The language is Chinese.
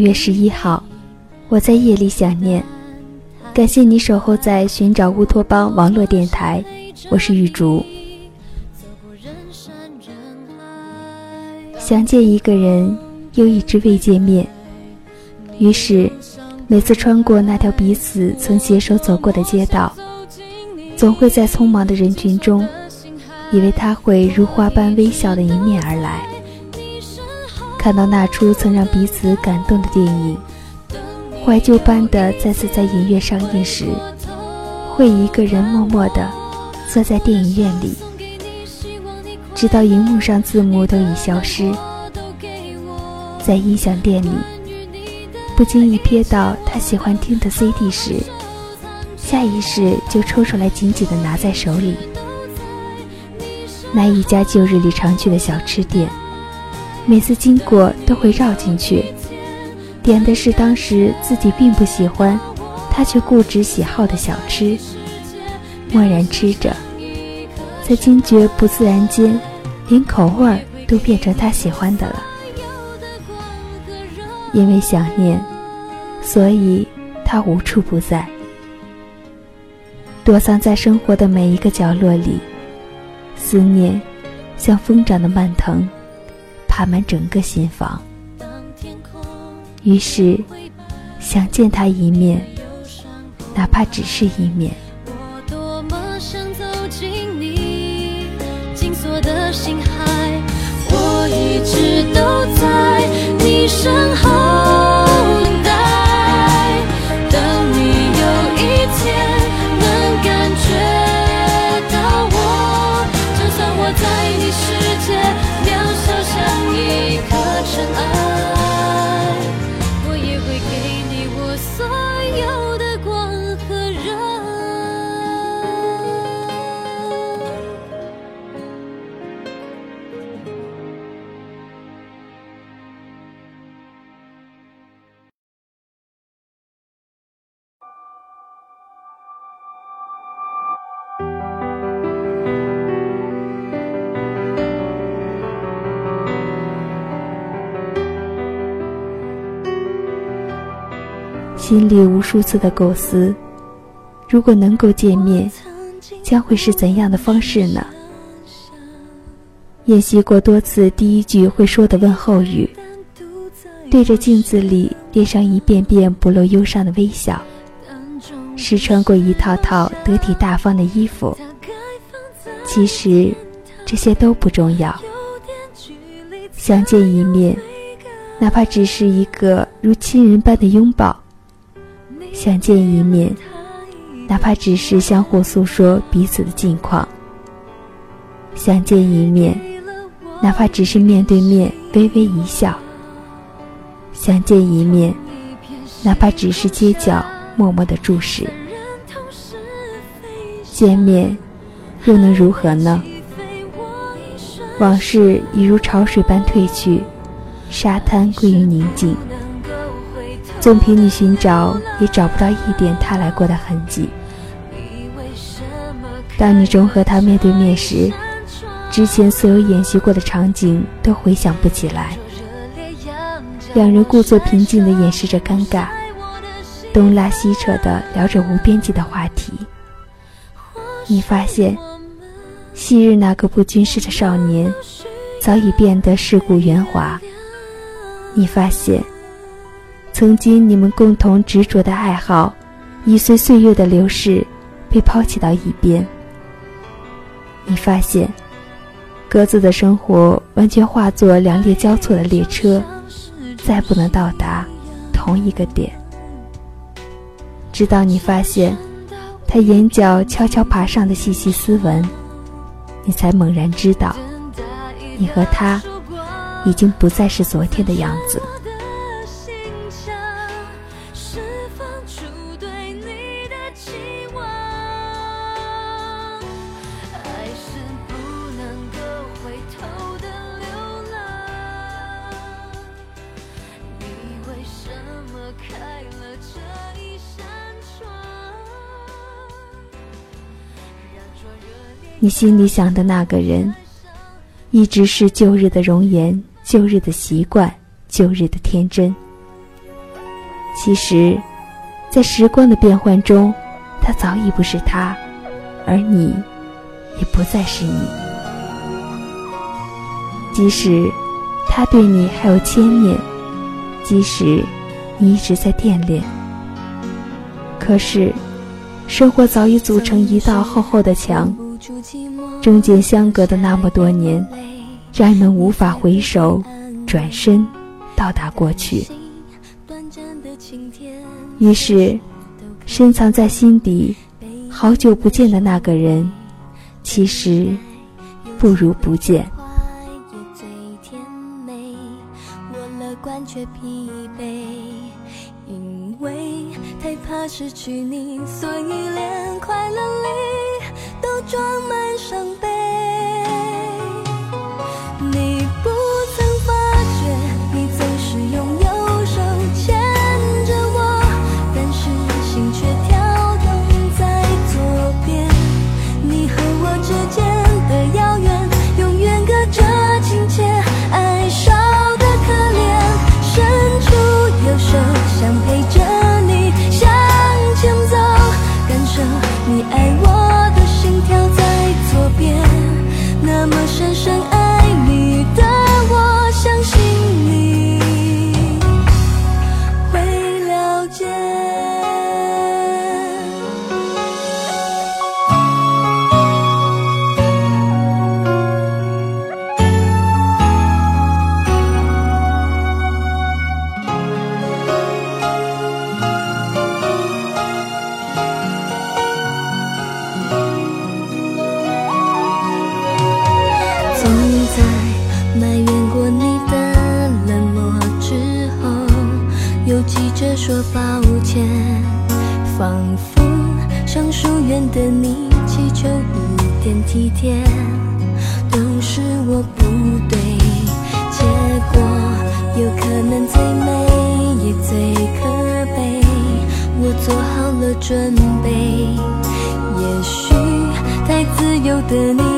月十一号，我在夜里想念。感谢你守候在寻找乌托邦网络电台，我是玉竹。想见一个人，又一直未见面，于是每次穿过那条彼此曾携手走过的街道，总会在匆忙的人群中，以为他会如花般微笑的迎面而来。看到那出曾让彼此感动的电影，怀旧般的再次在影院上映时，会一个人默默地坐在电影院里，直到荧幕上字幕都已消失。在音响店里，不经意瞥到他喜欢听的 CD 时，下意识就抽出来紧紧地拿在手里。那一家旧日里常去的小吃店。每次经过都会绕进去，点的是当时自己并不喜欢，他却固执喜好的小吃。默然吃着，在惊觉不自然间，连口味都变成他喜欢的了。因为想念，所以他无处不在，躲藏在生活的每一个角落里。思念，像疯长的蔓藤。爬满整个心房，于是想见他一面，哪怕只是一面。我多么想走进你紧锁的心海，我一直都在你身后。心里无数次的构思，如果能够见面，将会是怎样的方式呢？演习过多次第一句会说的问候语，对着镜子里脸上一遍遍不露忧伤的微笑，试穿过一套套得体大方的衣服。其实，这些都不重要。相见一面，哪怕只是一个如亲人般的拥抱。相见一面，哪怕只是相互诉说彼此的近况；相见一面，哪怕只是面对面微微一笑；相见一面，哪怕只是街角默默的注视。见面，又能如何呢？往事已如潮水般退去，沙滩归于宁静。纵凭你寻找，也找不到一点他来过的痕迹。当你终和他面对面时，之前所有演习过的场景都回想不起来。两人故作平静地掩饰着尴尬，东拉西扯地聊着无边际的话题。你发现，昔日那个不经事的少年，早已变得世故圆滑。你发现。曾经你们共同执着的爱好，已随岁月的流逝被抛弃到一边。你发现，各自的生活完全化作两列交错的列车，再不能到达同一个点。直到你发现，他眼角悄悄爬上的细细丝纹，你才猛然知道，你和他已经不再是昨天的样子。你心里想的那个人，一直是旧日的容颜、旧日的习惯、旧日的天真。其实，在时光的变换中，他早已不是他，而你，也不再是你。即使他对你还有牵念，即使你一直在惦念，可是，生活早已组成一道厚厚的墙，中间相隔的那么多年，让人们无法回首，转身到达过去。于是，深藏在心底、好久不见的那个人，其实不如不见。因为太怕失去你，所以连装满伤点体贴，都是我不对，结果有可能最美也最可悲。我做好了准备，也许太自由的你。